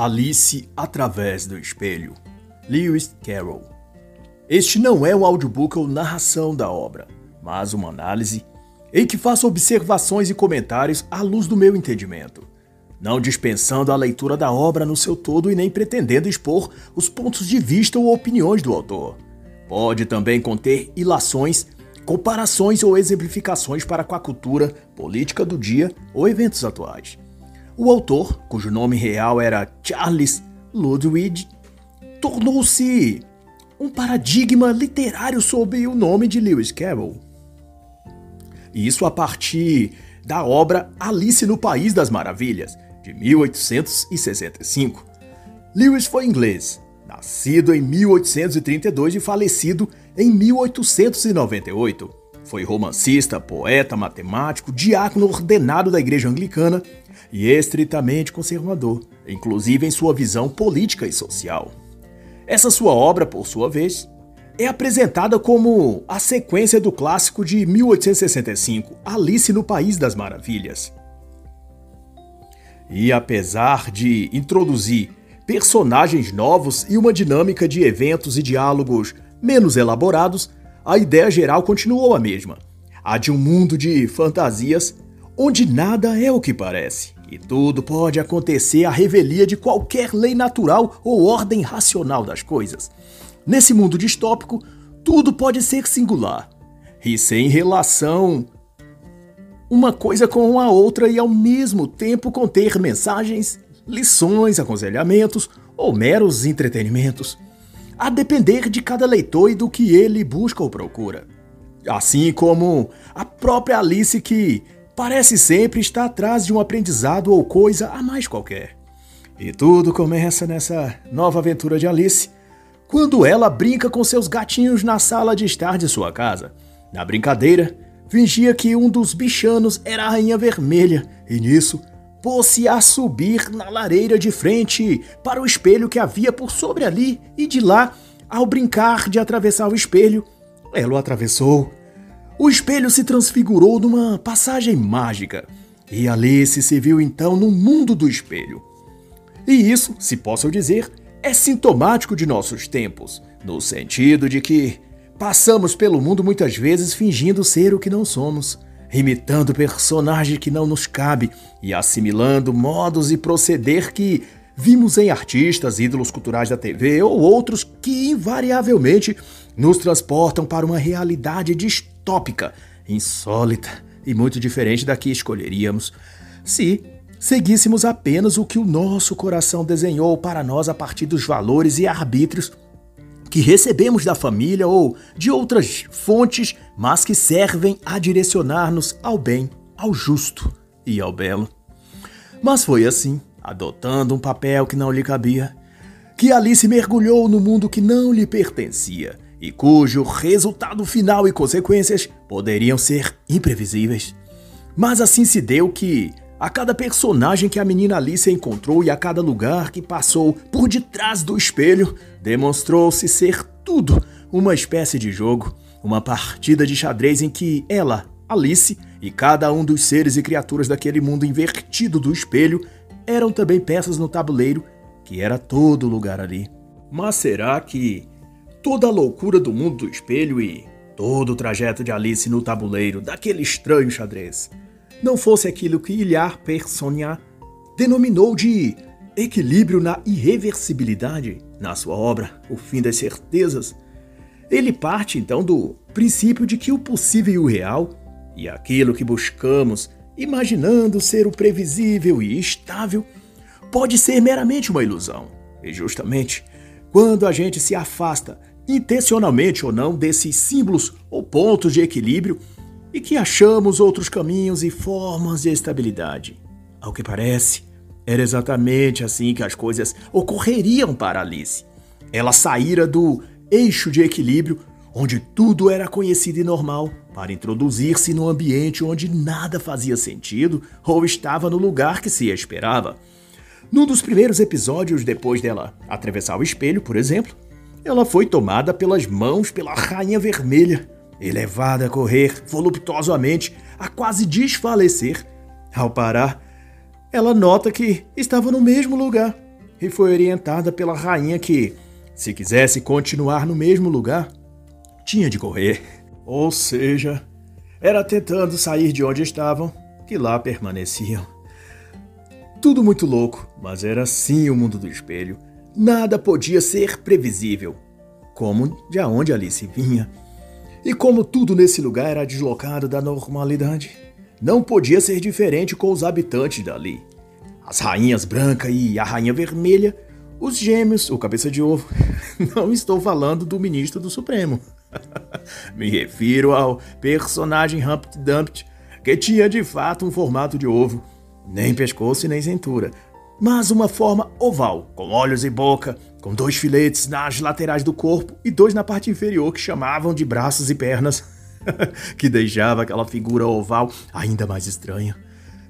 Alice através do espelho. Lewis Carroll. Este não é um audiobook ou narração da obra, mas uma análise em que faço observações e comentários à luz do meu entendimento, não dispensando a leitura da obra no seu todo e nem pretendendo expor os pontos de vista ou opiniões do autor. Pode também conter ilações, comparações ou exemplificações para com a cultura, política do dia ou eventos atuais. O autor, cujo nome real era Charles Ludwig, tornou-se um paradigma literário sob o nome de Lewis Carroll. Isso a partir da obra Alice no País das Maravilhas, de 1865. Lewis foi inglês, nascido em 1832 e falecido em 1898. Foi romancista, poeta, matemático, diácono ordenado da Igreja Anglicana e estritamente conservador, inclusive em sua visão política e social. Essa sua obra, por sua vez, é apresentada como a sequência do clássico de 1865, Alice no País das Maravilhas. E apesar de introduzir personagens novos e uma dinâmica de eventos e diálogos menos elaborados, a ideia geral continuou a mesma: a de um mundo de fantasias onde nada é o que parece. E tudo pode acontecer à revelia de qualquer lei natural ou ordem racional das coisas. Nesse mundo distópico, tudo pode ser singular e sem relação uma coisa com a outra e ao mesmo tempo conter mensagens, lições, aconselhamentos ou meros entretenimentos, a depender de cada leitor e do que ele busca ou procura. Assim como a própria Alice que parece sempre estar atrás de um aprendizado ou coisa a mais qualquer. E tudo começa nessa nova aventura de Alice, quando ela brinca com seus gatinhos na sala de estar de sua casa. Na brincadeira, fingia que um dos bichanos era a Rainha Vermelha, e nisso pôs-se a subir na lareira de frente para o espelho que havia por sobre ali, e de lá, ao brincar de atravessar o espelho, ela o atravessou o espelho se transfigurou numa passagem mágica e Alice se viu então no mundo do espelho. E isso, se posso dizer, é sintomático de nossos tempos, no sentido de que passamos pelo mundo muitas vezes fingindo ser o que não somos, imitando personagem que não nos cabe e assimilando modos e proceder que vimos em artistas, ídolos culturais da TV ou outros que invariavelmente nos transportam para uma realidade distorcida distópica, insólita e muito diferente da que escolheríamos se seguíssemos apenas o que o nosso coração desenhou para nós a partir dos valores e arbítrios que recebemos da família ou de outras fontes, mas que servem a direcionar-nos ao bem, ao justo e ao belo. Mas foi assim, adotando um papel que não lhe cabia, que Alice mergulhou no mundo que não lhe pertencia e cujo resultado final e consequências poderiam ser imprevisíveis. Mas assim se deu que, a cada personagem que a menina Alice encontrou e a cada lugar que passou por detrás do espelho, demonstrou-se ser tudo uma espécie de jogo, uma partida de xadrez em que ela, Alice, e cada um dos seres e criaturas daquele mundo invertido do espelho eram também peças no tabuleiro que era todo lugar ali. Mas será que toda a loucura do mundo do espelho e todo o trajeto de Alice no tabuleiro daquele estranho xadrez não fosse aquilo que Ilhar Personiat denominou de equilíbrio na irreversibilidade na sua obra O Fim das Certezas, ele parte então do princípio de que o possível e o real, e aquilo que buscamos, imaginando ser o previsível e estável, pode ser meramente uma ilusão. E justamente quando a gente se afasta intencionalmente ou não, desses símbolos ou pontos de equilíbrio e que achamos outros caminhos e formas de estabilidade. Ao que parece, era exatamente assim que as coisas ocorreriam para Alice. Ela saíra do eixo de equilíbrio, onde tudo era conhecido e normal, para introduzir-se num ambiente onde nada fazia sentido ou estava no lugar que se esperava. Num dos primeiros episódios, depois dela atravessar o espelho, por exemplo, ela foi tomada pelas mãos pela Rainha Vermelha e levada a correr voluptuosamente, a quase desfalecer. Ao parar, ela nota que estava no mesmo lugar, e foi orientada pela rainha que, se quisesse continuar no mesmo lugar, tinha de correr. Ou seja, era tentando sair de onde estavam que lá permaneciam. Tudo muito louco, mas era assim o mundo do espelho. Nada podia ser previsível, como de onde Alice vinha. E como tudo nesse lugar era deslocado da normalidade, não podia ser diferente com os habitantes dali. As rainhas branca e a rainha vermelha, os gêmeos, o cabeça de ovo. Não estou falando do ministro do Supremo. Me refiro ao personagem Humpty Dumpty, que tinha de fato um formato de ovo, nem pescoço e nem cintura, mas uma forma oval, com olhos e boca, com dois filetes nas laterais do corpo e dois na parte inferior que chamavam de braços e pernas, que deixava aquela figura oval ainda mais estranha.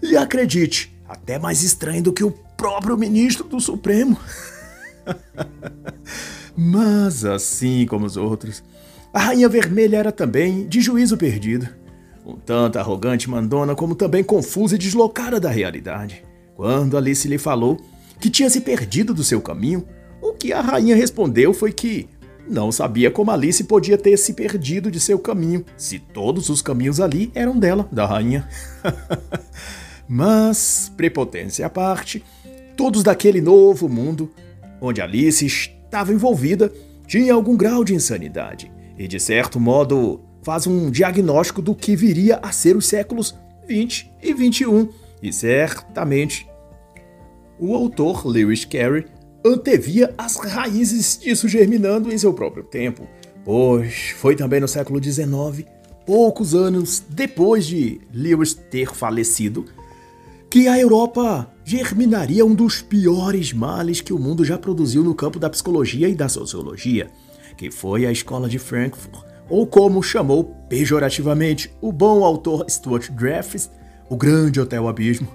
E acredite, até mais estranho do que o próprio ministro do Supremo. Mas assim como os outros, a Rainha Vermelha era também de juízo perdido. Um tanto arrogante mandona, como também confusa e deslocada da realidade. Quando Alice lhe falou que tinha se perdido do seu caminho, o que a rainha respondeu foi que não sabia como Alice podia ter se perdido de seu caminho, se todos os caminhos ali eram dela, da rainha. Mas, prepotência à parte, todos daquele novo mundo, onde Alice estava envolvida, tinham algum grau de insanidade e, de certo modo, faz um diagnóstico do que viria a ser os séculos 20 e 21. E certamente o autor Lewis Carey antevia as raízes disso germinando em seu próprio tempo, pois foi também no século XIX, poucos anos depois de Lewis ter falecido, que a Europa germinaria um dos piores males que o mundo já produziu no campo da psicologia e da sociologia, que foi a Escola de Frankfurt, ou como chamou pejorativamente o bom autor Stuart Jeffries, o grande Hotel Abismo.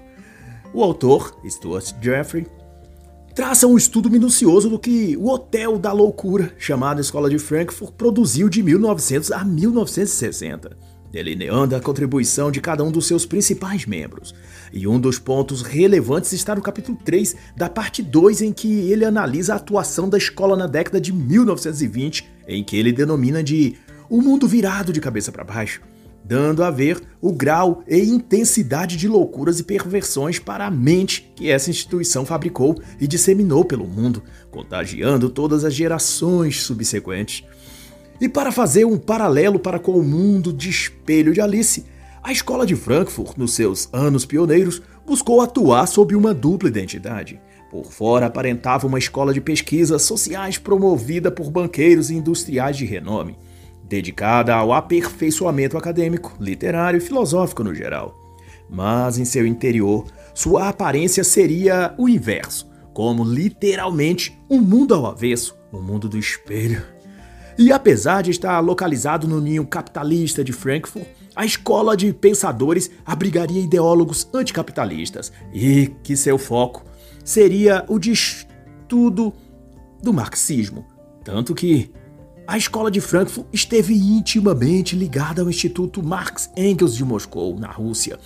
O autor, Stuart Jeffrey, traça um estudo minucioso do que o Hotel da Loucura, chamado Escola de Frankfurt, produziu de 1900 a 1960 delineando a contribuição de cada um dos seus principais membros. E um dos pontos relevantes está no capítulo 3 da parte 2, em que ele analisa a atuação da escola na década de 1920, em que ele denomina de o mundo virado de cabeça para baixo, dando a ver o grau e intensidade de loucuras e perversões para a mente que essa instituição fabricou e disseminou pelo mundo, contagiando todas as gerações subsequentes. E para fazer um paralelo para com o mundo de espelho de Alice, a escola de Frankfurt, nos seus anos pioneiros, buscou atuar sob uma dupla identidade. Por fora aparentava uma escola de pesquisas sociais promovida por banqueiros e industriais de renome, dedicada ao aperfeiçoamento acadêmico, literário e filosófico no geral. Mas em seu interior, sua aparência seria o inverso, como literalmente um mundo ao avesso, um mundo do espelho. E apesar de estar localizado no ninho capitalista de Frankfurt, a escola de pensadores abrigaria ideólogos anticapitalistas e que seu foco seria o de estudo do marxismo. Tanto que a escola de Frankfurt esteve intimamente ligada ao Instituto Marx Engels de Moscou, na Rússia.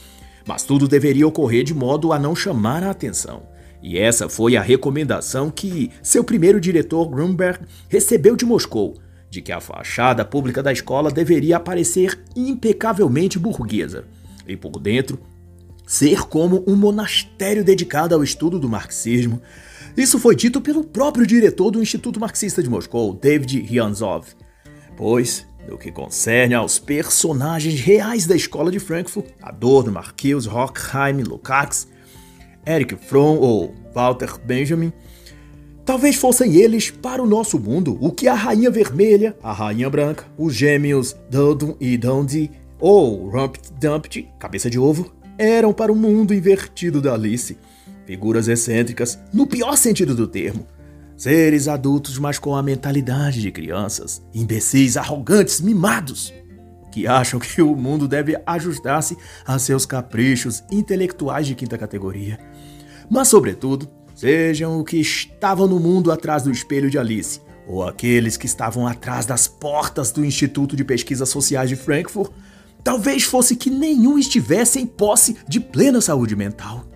Mas tudo deveria ocorrer de modo a não chamar a atenção. E essa foi a recomendação que seu primeiro diretor, Grunberg, recebeu de Moscou de que a fachada pública da escola deveria aparecer impecavelmente burguesa e por dentro ser como um monastério dedicado ao estudo do marxismo. Isso foi dito pelo próprio diretor do Instituto Marxista de Moscou, David Ryanzov. Pois, no que concerne aos personagens reais da escola de Frankfurt, Adorno, Marquise, Horkheim, Lukács, Eric Fromm ou Walter Benjamin, Talvez fossem eles para o nosso mundo o que a Rainha Vermelha, a Rainha Branca, os gêmeos Dodon e Dondi, ou Rumpty Dumpty, cabeça de ovo, eram para o mundo invertido da Alice. Figuras excêntricas, no pior sentido do termo. Seres adultos, mas com a mentalidade de crianças. Imbecis, arrogantes, mimados. Que acham que o mundo deve ajustar-se a seus caprichos intelectuais de quinta categoria. Mas, sobretudo, Sejam o que estavam no mundo atrás do espelho de Alice, ou aqueles que estavam atrás das portas do Instituto de Pesquisas Sociais de Frankfurt, talvez fosse que nenhum estivesse em posse de plena saúde mental.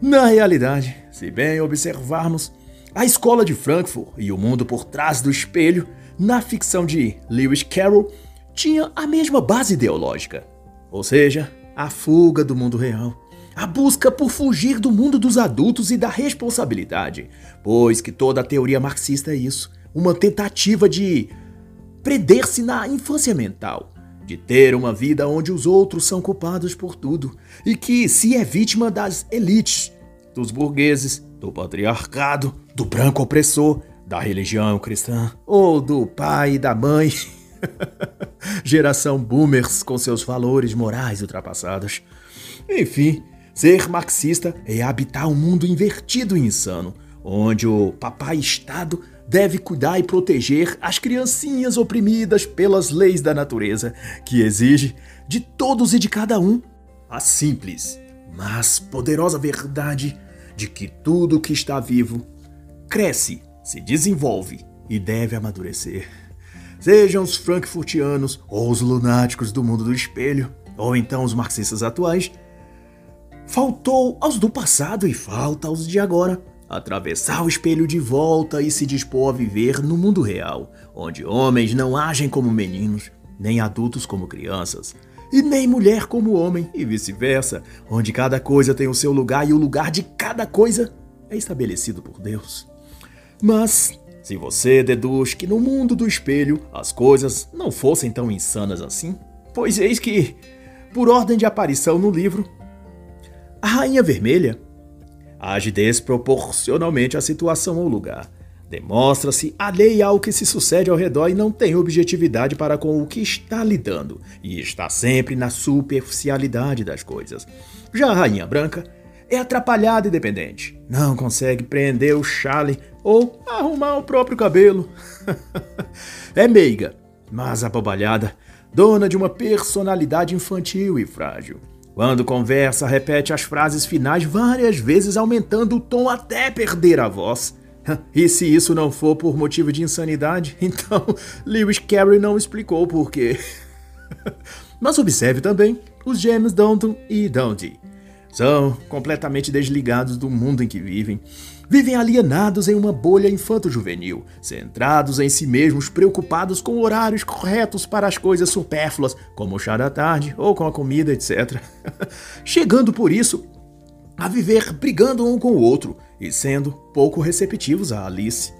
Na realidade, se bem observarmos, a escola de Frankfurt e o mundo por trás do espelho, na ficção de Lewis Carroll, tinha a mesma base ideológica, ou seja, a fuga do mundo real, a busca por fugir do mundo dos adultos e da responsabilidade, pois que toda a teoria marxista é isso, uma tentativa de prender-se na infância mental, de ter uma vida onde os outros são culpados por tudo e que se é vítima das elites, dos burgueses, do patriarcado, do branco opressor, da religião cristã ou do pai e da mãe. Geração boomers com seus valores morais ultrapassados. Enfim, ser marxista é habitar um mundo invertido e insano, onde o papai Estado deve cuidar e proteger as criancinhas oprimidas pelas leis da natureza, que exige de todos e de cada um a simples, mas poderosa verdade de que tudo que está vivo cresce, se desenvolve e deve amadurecer. Sejam os frankfurtianos ou os lunáticos do mundo do espelho, ou então os marxistas atuais, faltou aos do passado e falta aos de agora atravessar o espelho de volta e se dispor a viver no mundo real, onde homens não agem como meninos, nem adultos como crianças, e nem mulher como homem, e vice-versa, onde cada coisa tem o seu lugar e o lugar de cada coisa é estabelecido por Deus. Mas, se você deduz que no mundo do espelho as coisas não fossem tão insanas assim, pois eis que, por ordem de aparição no livro, a Rainha Vermelha age desproporcionalmente à situação ou lugar. Demonstra-se alheia ao que se sucede ao redor e não tem objetividade para com o que está lidando, e está sempre na superficialidade das coisas. Já a Rainha Branca é atrapalhada e dependente. Não consegue prender o chale ou arrumar o próprio cabelo. é meiga, mas abobalhada, dona de uma personalidade infantil e frágil. Quando conversa, repete as frases finais várias vezes, aumentando o tom até perder a voz. E se isso não for por motivo de insanidade, então Lewis Carey não explicou por quê. Mas observe também os gêmeos Downton e Dundee. São completamente desligados do mundo em que vivem. Vivem alienados em uma bolha infanto-juvenil, centrados em si mesmos, preocupados com horários corretos para as coisas supérfluas, como o chá da tarde ou com a comida, etc. Chegando por isso a viver brigando um com o outro e sendo pouco receptivos a Alice.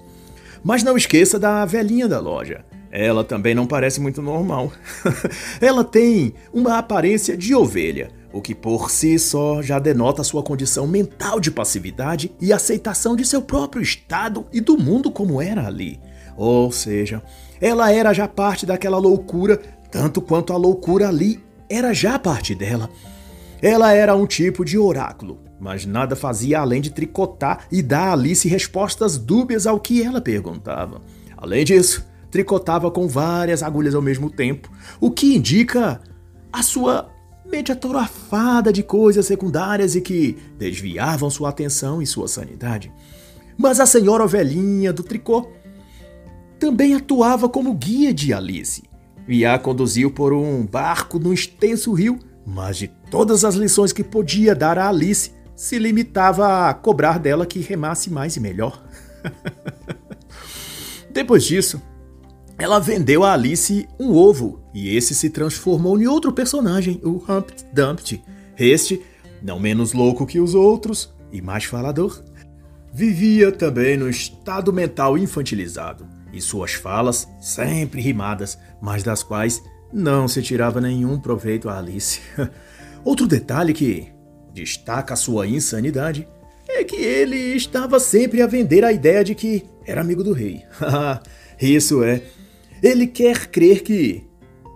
Mas não esqueça da velhinha da loja. Ela também não parece muito normal. Ela tem uma aparência de ovelha o que por si só já denota sua condição mental de passividade e aceitação de seu próprio estado e do mundo como era ali. Ou seja, ela era já parte daquela loucura, tanto quanto a loucura ali era já parte dela. Ela era um tipo de oráculo, mas nada fazia além de tricotar e dar a Alice respostas dúbias ao que ela perguntava. Além disso, tricotava com várias agulhas ao mesmo tempo, o que indica a sua mente atorofada de coisas secundárias e que desviavam sua atenção e sua sanidade. Mas a senhora ovelhinha do tricô também atuava como guia de Alice e a conduziu por um barco no extenso rio, mas de todas as lições que podia dar a Alice, se limitava a cobrar dela que remasse mais e melhor. Depois disso, ela vendeu a Alice um ovo e esse se transformou em outro personagem, o Humpty Dumpty. Este, não menos louco que os outros e mais falador, vivia também no estado mental infantilizado e suas falas sempre rimadas, mas das quais não se tirava nenhum proveito a Alice. Outro detalhe que destaca sua insanidade é que ele estava sempre a vender a ideia de que era amigo do rei. Isso é ele quer crer que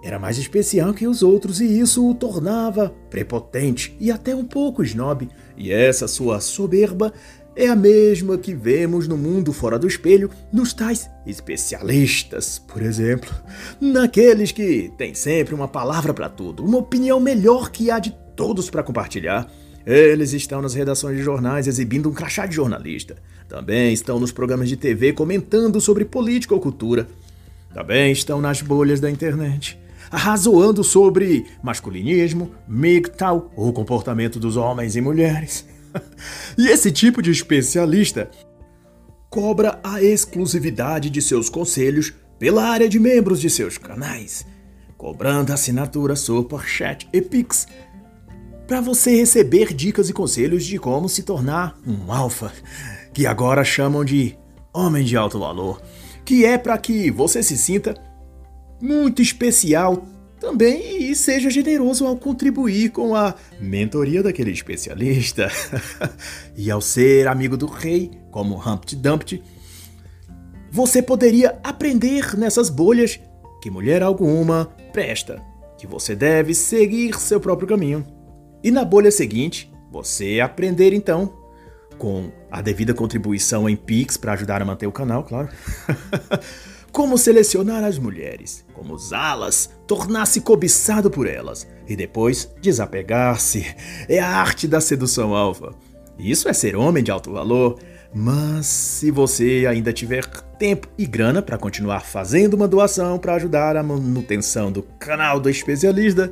era mais especial que os outros e isso o tornava prepotente e até um pouco snob. E essa sua soberba é a mesma que vemos no mundo fora do espelho, nos tais especialistas, por exemplo, naqueles que têm sempre uma palavra para tudo, uma opinião melhor que a de todos para compartilhar. Eles estão nas redações de jornais exibindo um crachá de jornalista. Também estão nos programas de TV comentando sobre política ou cultura. Também estão nas bolhas da internet, arrazoando sobre masculinismo, MGTOW, o comportamento dos homens e mulheres. e esse tipo de especialista cobra a exclusividade de seus conselhos pela área de membros de seus canais, cobrando assinatura Superchat e Pix para você receber dicas e conselhos de como se tornar um alfa, que agora chamam de homem de alto valor, que é para que você se sinta muito especial também e seja generoso ao contribuir com a mentoria daquele especialista. e ao ser amigo do rei, como Humpty Dumpty, você poderia aprender nessas bolhas que mulher alguma presta, que você deve seguir seu próprio caminho. E na bolha seguinte, você aprender então com a devida contribuição em Pix para ajudar a manter o canal, claro. como selecionar as mulheres, como usá-las, tornar-se cobiçado por elas e depois desapegar-se. É a arte da sedução alfa. Isso é ser homem de alto valor. Mas se você ainda tiver tempo e grana para continuar fazendo uma doação para ajudar a manutenção do canal do especialista,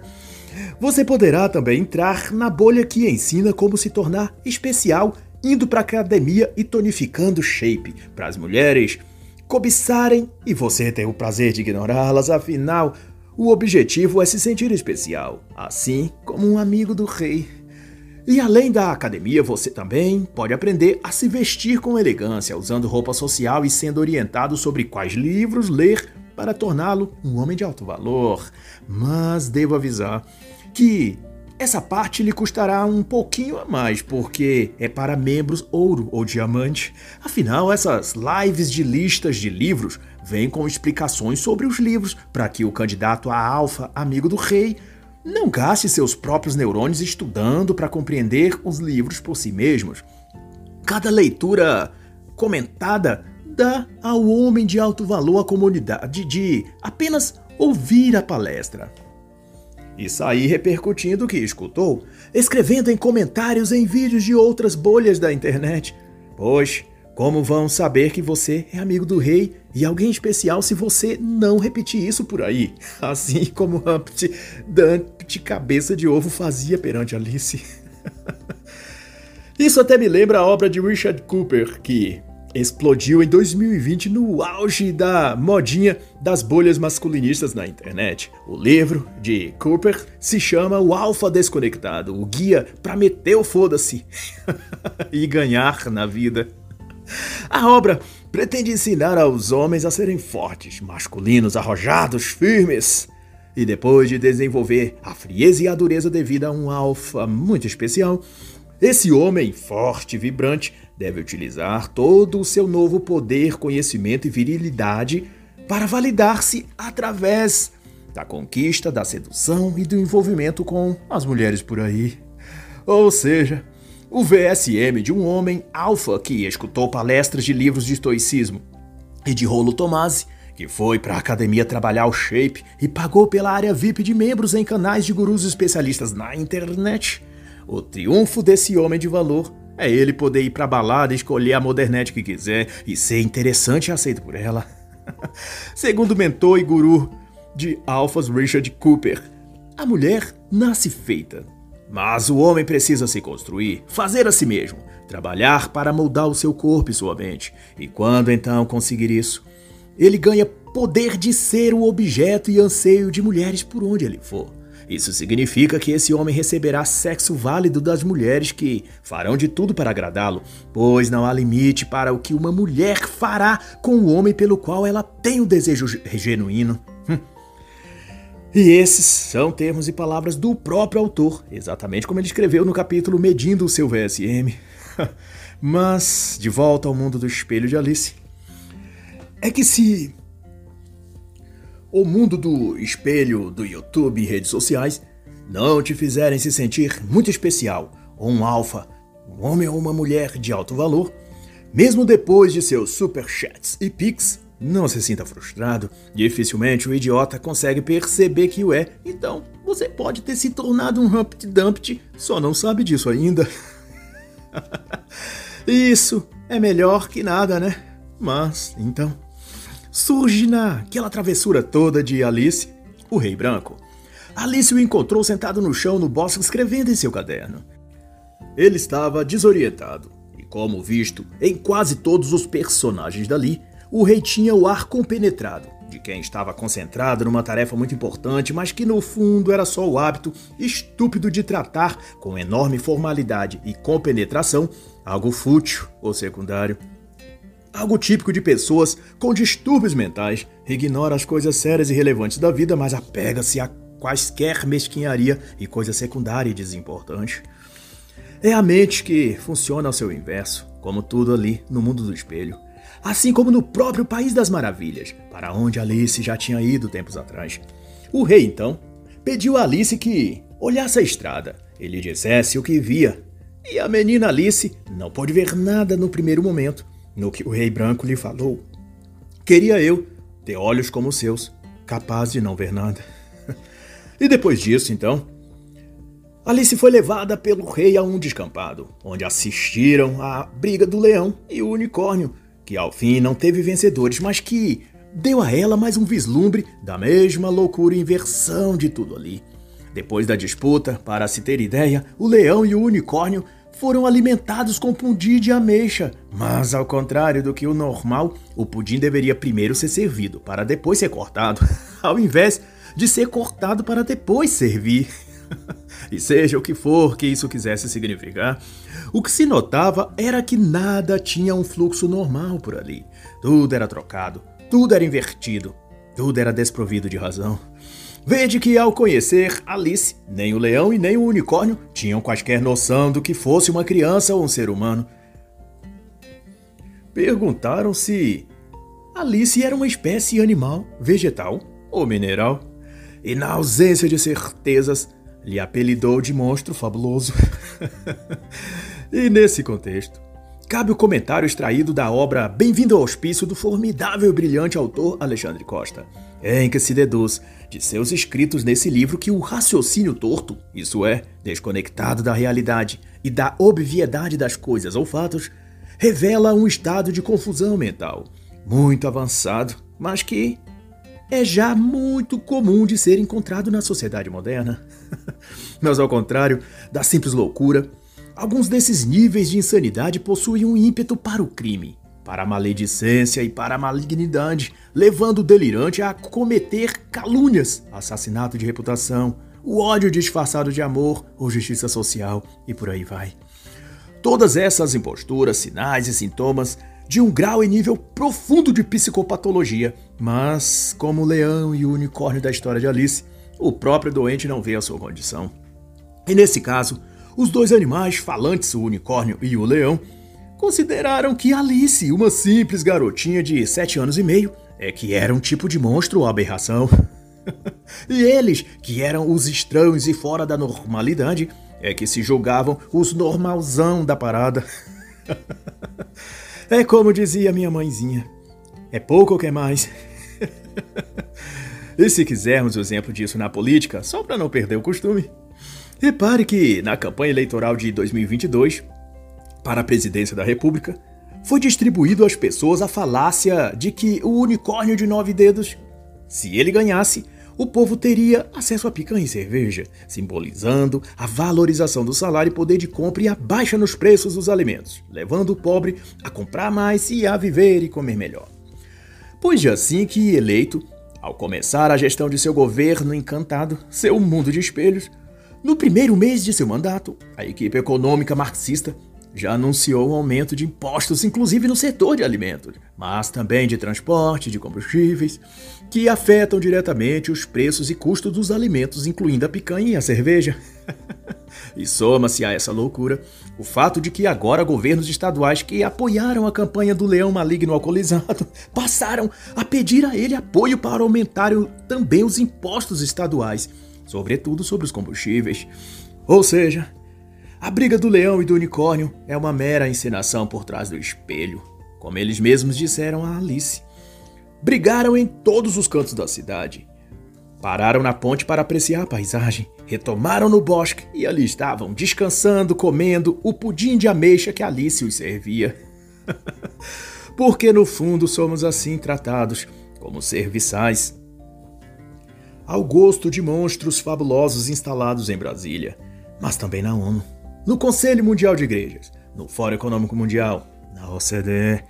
você poderá também entrar na bolha que ensina como se tornar especial indo para academia e tonificando shape para as mulheres cobiçarem e você ter o prazer de ignorá-las, afinal, o objetivo é se sentir especial, assim como um amigo do rei. E além da academia, você também pode aprender a se vestir com elegância, usando roupa social e sendo orientado sobre quais livros ler para torná-lo um homem de alto valor. Mas devo avisar que essa parte lhe custará um pouquinho a mais, porque é para membros ouro ou diamante. Afinal, essas lives de listas de livros vêm com explicações sobre os livros para que o candidato a alfa, amigo do rei, não gaste seus próprios neurônios estudando para compreender os livros por si mesmos. Cada leitura comentada dá ao homem de alto valor a comunidade de apenas ouvir a palestra e sair repercutindo o que escutou, escrevendo em comentários em vídeos de outras bolhas da internet. Pois, como vão saber que você é amigo do rei e alguém especial se você não repetir isso por aí? Assim como Humpty Dumpty Cabeça de Ovo fazia perante Alice. Isso até me lembra a obra de Richard Cooper, que explodiu em 2020 no auge da modinha das bolhas masculinistas na internet. O livro de Cooper se chama O Alfa Desconectado, o guia para meter o foda-se e ganhar na vida. A obra pretende ensinar aos homens a serem fortes, masculinos, arrojados, firmes. E depois de desenvolver a frieza e a dureza devida a um alfa muito especial, esse homem forte e vibrante deve utilizar todo o seu novo poder, conhecimento e virilidade para validar-se através da conquista, da sedução e do envolvimento com as mulheres por aí. Ou seja, o VSM de um homem alfa que escutou palestras de livros de estoicismo e de Rolo Tomasi, que foi para a academia trabalhar o shape e pagou pela área VIP de membros em canais de gurus especialistas na internet. O triunfo desse homem de valor é ele poder ir pra balada, escolher a modernete que quiser e ser interessante e aceito por ela. Segundo mentor e guru de alfas Richard Cooper, a mulher nasce feita. Mas o homem precisa se construir, fazer a si mesmo, trabalhar para moldar o seu corpo e sua mente. E quando então conseguir isso, ele ganha poder de ser o objeto e anseio de mulheres por onde ele for. Isso significa que esse homem receberá sexo válido das mulheres que farão de tudo para agradá-lo, pois não há limite para o que uma mulher fará com o homem pelo qual ela tem o desejo genuíno. Hum. E esses são termos e palavras do próprio autor, exatamente como ele escreveu no capítulo Medindo o seu VSM. Mas, de volta ao mundo do espelho de Alice. É que se o mundo do espelho do YouTube e redes sociais não te fizerem se sentir muito especial, ou um alfa, um homem ou uma mulher de alto valor, mesmo depois de seus superchats e pics, não se sinta frustrado. Dificilmente o idiota consegue perceber que o é, então você pode ter se tornado um Humpty Dumpty, só não sabe disso ainda. Isso é melhor que nada, né? Mas, então, surge naquela travessura toda de Alice, o Rei Branco. Alice o encontrou sentado no chão no bosque escrevendo em seu caderno. ele estava desorientado. E como visto em quase todos os personagens dali, o rei tinha o ar compenetrado de quem estava concentrado numa tarefa muito importante, mas que no fundo era só o hábito estúpido de tratar com enorme formalidade e compenetração algo fútil ou secundário. Algo típico de pessoas com distúrbios mentais, ignora as coisas sérias e relevantes da vida, mas apega-se a quaisquer mesquinharia e coisa secundária e desimportante. É a mente que funciona ao seu inverso, como tudo ali no mundo do espelho. Assim como no próprio País das Maravilhas, para onde Alice já tinha ido tempos atrás. O rei, então, pediu a Alice que olhasse a estrada e lhe dissesse o que via. E a menina Alice não pôde ver nada no primeiro momento, no que o rei branco lhe falou. Queria eu ter olhos como os seus, capaz de não ver nada. e depois disso, então, Alice foi levada pelo rei a um descampado, onde assistiram à briga do leão e o unicórnio, que ao fim não teve vencedores, mas que deu a ela mais um vislumbre da mesma loucura e inversão de tudo ali. Depois da disputa, para se ter ideia, o leão e o unicórnio foram alimentados com pudim de ameixa, mas ao contrário do que o normal, o pudim deveria primeiro ser servido para depois ser cortado, ao invés de ser cortado para depois servir. e seja o que for que isso quisesse significar, o que se notava era que nada tinha um fluxo normal por ali. Tudo era trocado, tudo era invertido, tudo era desprovido de razão. Vede que, ao conhecer Alice, nem o leão e nem o unicórnio tinham quaisquer noção do que fosse uma criança ou um ser humano. Perguntaram se Alice era uma espécie animal, vegetal ou mineral. E, na ausência de certezas, lhe apelidou de monstro fabuloso. e nesse contexto, cabe o comentário extraído da obra Bem-vindo ao Hospício do formidável e brilhante autor Alexandre Costa, em que se deduz de seus escritos nesse livro que o raciocínio torto, isso é, desconectado da realidade e da obviedade das coisas ou fatos, revela um estado de confusão mental muito avançado, mas que é já muito comum de ser encontrado na sociedade moderna. Mas ao contrário da simples loucura, alguns desses níveis de insanidade possuem um ímpeto para o crime, para a maledicência e para a malignidade, levando o delirante a cometer calúnias, assassinato de reputação, o ódio disfarçado de amor ou justiça social e por aí vai. Todas essas imposturas, sinais e sintomas de um grau e nível profundo de psicopatologia, mas, como o leão e o unicórnio da história de Alice, o próprio doente não vê a sua condição. E nesse caso, os dois animais falantes, o unicórnio e o leão, consideraram que Alice, uma simples garotinha de sete anos e meio, é que era um tipo de monstro ou aberração. e eles, que eram os estranhos e fora da normalidade, é que se julgavam os normalzão da parada. É como dizia minha mãezinha: é pouco ou quer mais? e se quisermos o exemplo disso na política, só para não perder o costume, repare que na campanha eleitoral de 2022, para a presidência da República, foi distribuído às pessoas a falácia de que o unicórnio de nove dedos, se ele ganhasse, o povo teria acesso a picanha e cerveja, simbolizando a valorização do salário e poder de compra e a baixa nos preços dos alimentos, levando o pobre a comprar mais e a viver e comer melhor. Pois de assim que eleito, ao começar a gestão de seu governo encantado, seu mundo de espelhos, no primeiro mês de seu mandato, a equipe econômica marxista já anunciou um aumento de impostos, inclusive no setor de alimentos, mas também de transporte, de combustíveis, que afetam diretamente os preços e custos dos alimentos, incluindo a picanha e a cerveja. e soma-se a essa loucura o fato de que agora governos estaduais que apoiaram a campanha do leão maligno alcoolizado passaram a pedir a ele apoio para aumentar também os impostos estaduais, sobretudo sobre os combustíveis. Ou seja, a briga do leão e do unicórnio é uma mera encenação por trás do espelho, como eles mesmos disseram a Alice. Brigaram em todos os cantos da cidade. Pararam na ponte para apreciar a paisagem, retomaram no bosque e ali estavam, descansando, comendo o pudim de ameixa que Alice os servia. Porque no fundo somos assim tratados, como serviçais. Ao gosto de monstros fabulosos instalados em Brasília, mas também na ONU no Conselho Mundial de Igrejas, no Fórum Econômico Mundial, na OCDE.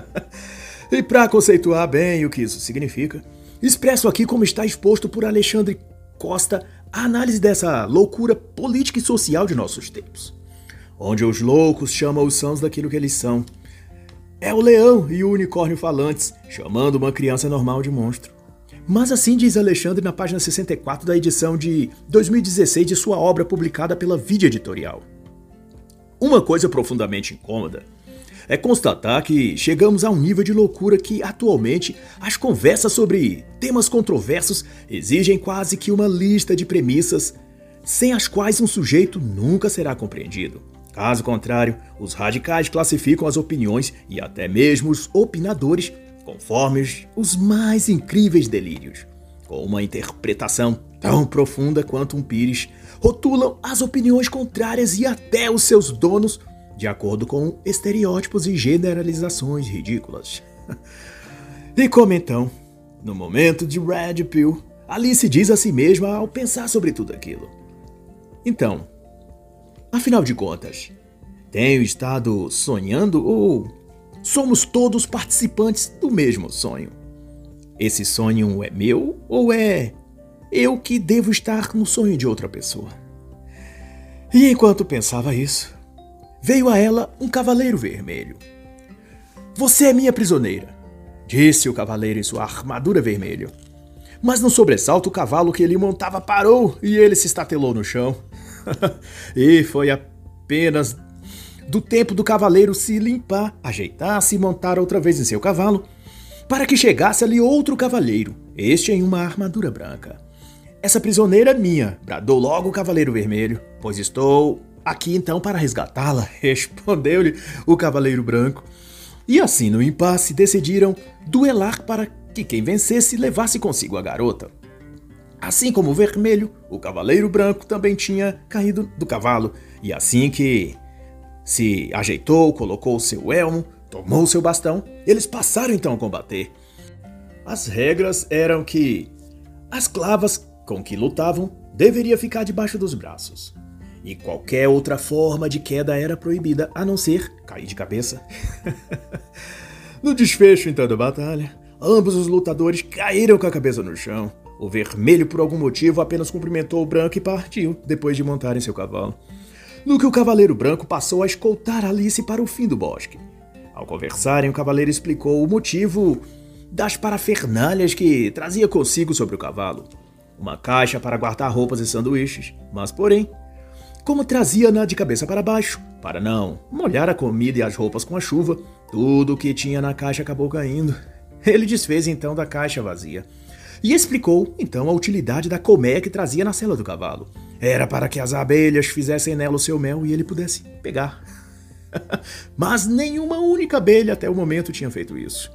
e para conceituar bem o que isso significa, expresso aqui como está exposto por Alexandre Costa a análise dessa loucura política e social de nossos tempos, onde os loucos chamam os sãos daquilo que eles são. É o leão e o unicórnio falantes chamando uma criança normal de monstro. Mas assim diz Alexandre na página 64 da edição de 2016 de sua obra publicada pela Vídeo Editorial. Uma coisa profundamente incômoda é constatar que chegamos a um nível de loucura que, atualmente, as conversas sobre temas controversos exigem quase que uma lista de premissas sem as quais um sujeito nunca será compreendido. Caso contrário, os radicais classificam as opiniões e até mesmo os opinadores conforme os mais incríveis delírios. Com uma interpretação tão profunda quanto um pires, rotulam as opiniões contrárias e até os seus donos de acordo com estereótipos e generalizações ridículas. e como então, no momento de Red Pill, Alice diz a si mesma ao pensar sobre tudo aquilo. Então, afinal de contas, tenho estado sonhando ou somos todos participantes do mesmo sonho? Esse sonho é meu ou é eu que devo estar no sonho de outra pessoa? E enquanto pensava isso, veio a ela um cavaleiro vermelho. Você é minha prisioneira, disse o cavaleiro em sua armadura vermelha. Mas no sobressalto, o cavalo que ele montava parou e ele se estatelou no chão. e foi apenas do tempo do cavaleiro se limpar, ajeitar-se e montar outra vez em seu cavalo, para que chegasse ali outro cavaleiro, este em uma armadura branca. Essa prisioneira é minha, bradou logo o cavaleiro vermelho, pois estou Aqui então para resgatá-la, respondeu-lhe o Cavaleiro Branco. E assim, no impasse, decidiram duelar para que quem vencesse levasse consigo a garota. Assim como o vermelho, o Cavaleiro Branco também tinha caído do cavalo, e assim que se ajeitou, colocou seu elmo, tomou seu bastão, eles passaram então a combater. As regras eram que as clavas com que lutavam deveria ficar debaixo dos braços e qualquer outra forma de queda era proibida, a não ser cair de cabeça. no desfecho então da batalha, ambos os lutadores caíram com a cabeça no chão. O vermelho, por algum motivo, apenas cumprimentou o branco e partiu, depois de montar em seu cavalo. No que o cavaleiro branco passou a escoltar Alice para o fim do bosque. Ao conversarem, o cavaleiro explicou o motivo das parafernálias que trazia consigo sobre o cavalo. Uma caixa para guardar roupas e sanduíches, mas porém, como trazia-na de cabeça para baixo, para não molhar a comida e as roupas com a chuva, tudo o que tinha na caixa acabou caindo. Ele desfez então da caixa vazia e explicou então a utilidade da colmeia que trazia na cela do cavalo. Era para que as abelhas fizessem nela o seu mel e ele pudesse pegar. Mas nenhuma única abelha até o momento tinha feito isso.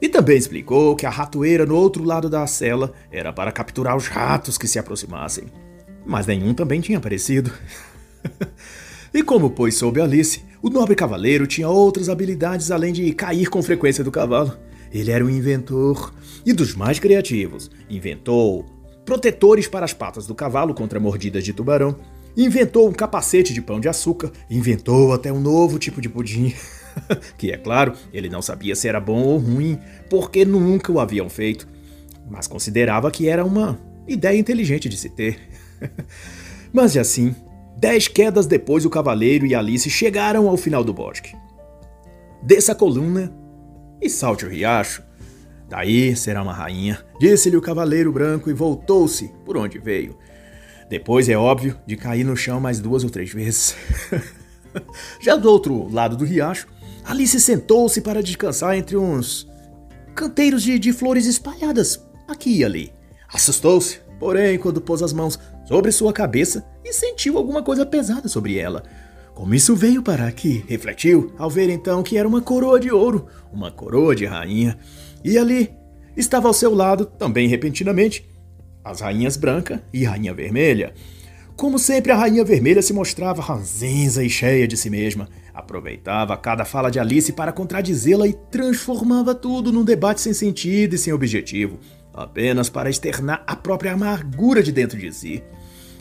E também explicou que a ratoeira no outro lado da cela era para capturar os ratos que se aproximassem mas nenhum também tinha aparecido. e como pois soube Alice, o nobre cavaleiro tinha outras habilidades além de cair com frequência do cavalo. Ele era um inventor e dos mais criativos. Inventou protetores para as patas do cavalo contra mordidas de tubarão, inventou um capacete de pão de açúcar, inventou até um novo tipo de pudim. que é claro, ele não sabia se era bom ou ruim, porque nunca o haviam feito, mas considerava que era uma ideia inteligente de se ter. Mas assim, dez quedas depois, o cavaleiro e Alice chegaram ao final do bosque. Desça a coluna e salte o riacho. Daí será uma rainha, disse-lhe o cavaleiro branco e voltou-se por onde veio. Depois, é óbvio, de cair no chão mais duas ou três vezes. Já do outro lado do riacho, Alice sentou-se para descansar entre uns canteiros de, de flores espalhadas aqui e ali. Assustou-se, porém, quando pôs as mãos sobre sua cabeça e sentiu alguma coisa pesada sobre ela. Como isso veio para aqui? Refletiu ao ver então que era uma coroa de ouro, uma coroa de rainha. E ali estava ao seu lado, também repentinamente, as rainhas branca e rainha vermelha. Como sempre, a rainha vermelha se mostrava ranzinza e cheia de si mesma. Aproveitava cada fala de Alice para contradizê-la e transformava tudo num debate sem sentido e sem objetivo, apenas para externar a própria amargura de dentro de si.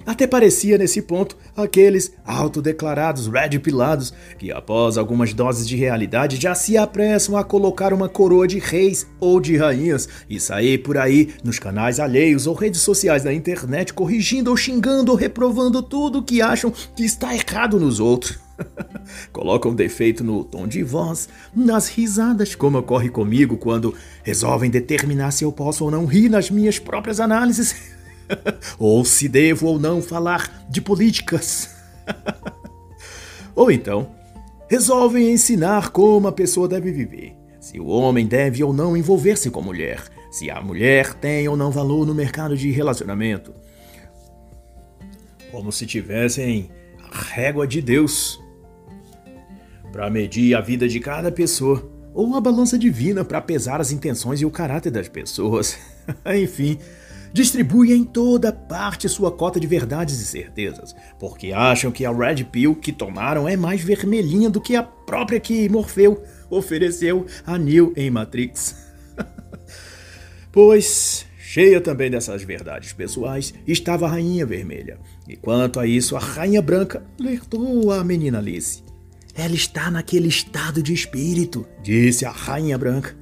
Até parecia nesse ponto aqueles autodeclarados red pilados que, após algumas doses de realidade, já se apressam a colocar uma coroa de reis ou de rainhas e sair por aí nos canais alheios ou redes sociais da internet corrigindo ou xingando ou reprovando tudo que acham que está errado nos outros. Colocam defeito no tom de voz, nas risadas, como ocorre comigo quando resolvem determinar se eu posso ou não rir nas minhas próprias análises. ou se devo ou não falar de políticas. ou então, resolvem ensinar como a pessoa deve viver, se o homem deve ou não envolver-se com a mulher, se a mulher tem ou não valor no mercado de relacionamento. Como se tivessem a régua de Deus para medir a vida de cada pessoa, ou uma balança divina para pesar as intenções e o caráter das pessoas. Enfim, distribui em toda parte sua cota de verdades e certezas, porque acham que a Red Pill que tomaram é mais vermelhinha do que a própria que Morfeu ofereceu a Neo em Matrix. pois, cheia também dessas verdades pessoais, estava a Rainha Vermelha. E quanto a isso, a Rainha Branca alertou a menina Alice. Ela está naquele estado de espírito, disse a Rainha Branca,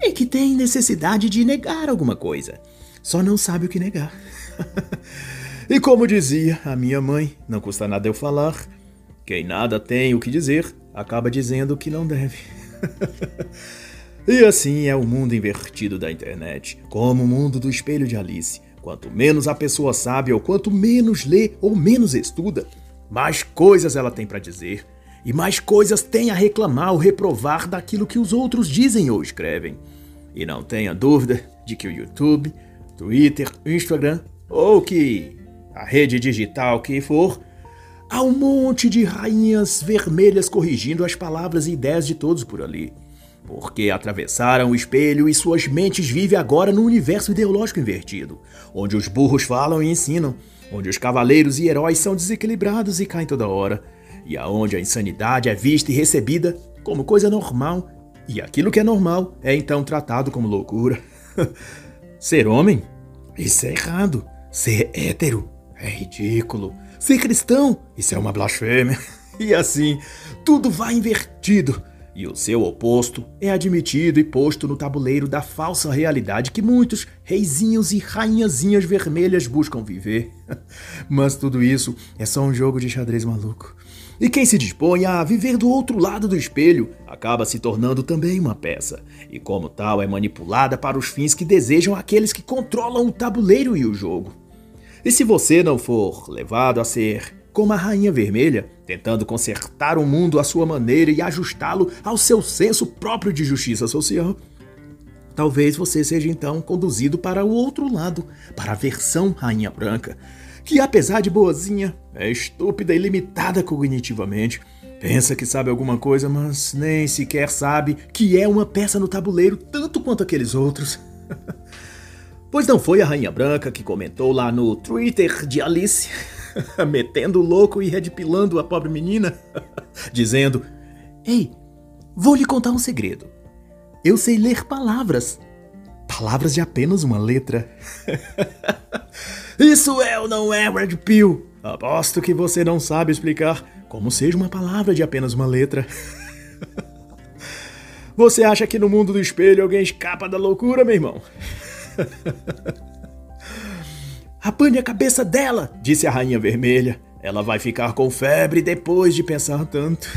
e que tem necessidade de negar alguma coisa só não sabe o que negar. e como dizia a minha mãe, não custa nada eu falar, quem nada tem o que dizer, acaba dizendo o que não deve. e assim é o mundo invertido da internet, como o mundo do espelho de Alice. Quanto menos a pessoa sabe, ou quanto menos lê ou menos estuda, mais coisas ela tem para dizer. E mais coisas tem a reclamar ou reprovar daquilo que os outros dizem ou escrevem. E não tenha dúvida de que o YouTube, Twitter, Instagram ou que a rede digital que for, há um monte de rainhas vermelhas corrigindo as palavras e ideias de todos por ali. Porque atravessaram o espelho e suas mentes vivem agora num universo ideológico invertido, onde os burros falam e ensinam, onde os cavaleiros e heróis são desequilibrados e caem toda hora, e aonde a insanidade é vista e recebida como coisa normal, e aquilo que é normal é então tratado como loucura. Ser homem? Isso é errado. Ser hétero? É ridículo. Ser cristão? Isso é uma blasfêmia. E assim, tudo vai invertido. E o seu oposto é admitido e posto no tabuleiro da falsa realidade que muitos reizinhos e rainhazinhas vermelhas buscam viver. Mas tudo isso é só um jogo de xadrez maluco. E quem se dispõe a viver do outro lado do espelho acaba se tornando também uma peça, e como tal é manipulada para os fins que desejam aqueles que controlam o tabuleiro e o jogo. E se você não for levado a ser como a Rainha Vermelha, tentando consertar o mundo à sua maneira e ajustá-lo ao seu senso próprio de justiça social, talvez você seja então conduzido para o outro lado, para a versão Rainha Branca, que apesar de boazinha, é estúpida e limitada cognitivamente. Pensa que sabe alguma coisa, mas nem sequer sabe que é uma peça no tabuleiro tanto quanto aqueles outros. pois não foi a Rainha Branca que comentou lá no Twitter de Alice, metendo o louco e redpilando a pobre menina, dizendo: Ei, vou lhe contar um segredo. Eu sei ler palavras. Palavras de apenas uma letra. Isso é ou não é Red Pill? Aposto que você não sabe explicar como seja uma palavra de apenas uma letra. Você acha que no mundo do espelho alguém escapa da loucura, meu irmão? Apane a cabeça dela, disse a Rainha Vermelha. Ela vai ficar com febre depois de pensar tanto.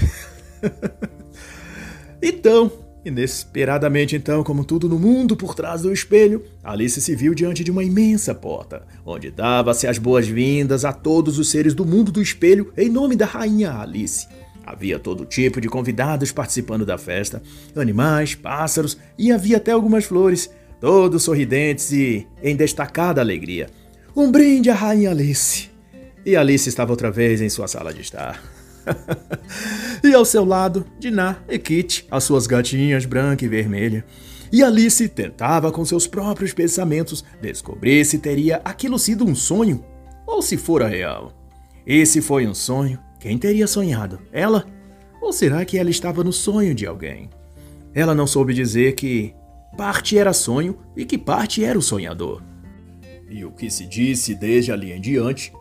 então, Inesperadamente, então, como tudo no mundo por trás do espelho, Alice se viu diante de uma imensa porta, onde dava-se as boas-vindas a todos os seres do mundo do espelho em nome da rainha Alice. Havia todo tipo de convidados participando da festa, animais, pássaros e havia até algumas flores, todos sorridentes e em destacada alegria. Um brinde à rainha Alice. E Alice estava outra vez em sua sala de estar. e ao seu lado, Dinah e Kit, as suas gatinhas branca e vermelha. E Alice tentava com seus próprios pensamentos descobrir se teria aquilo sido um sonho ou se fora real. E se foi um sonho, quem teria sonhado? Ela? Ou será que ela estava no sonho de alguém? Ela não soube dizer que parte era sonho e que parte era o sonhador. E o que se disse desde ali em diante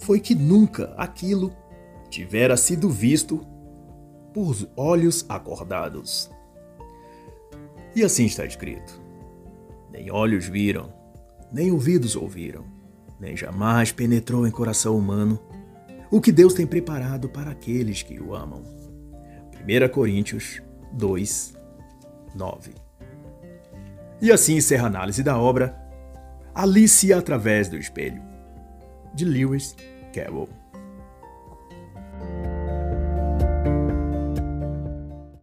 foi que nunca aquilo tivera sido visto por olhos acordados. E assim está escrito: Nem olhos viram, nem ouvidos ouviram, nem jamais penetrou em coração humano o que Deus tem preparado para aqueles que o amam. 1 Coríntios 2, 9. E assim encerra a análise da obra Alice através do espelho, de Lewis Carroll.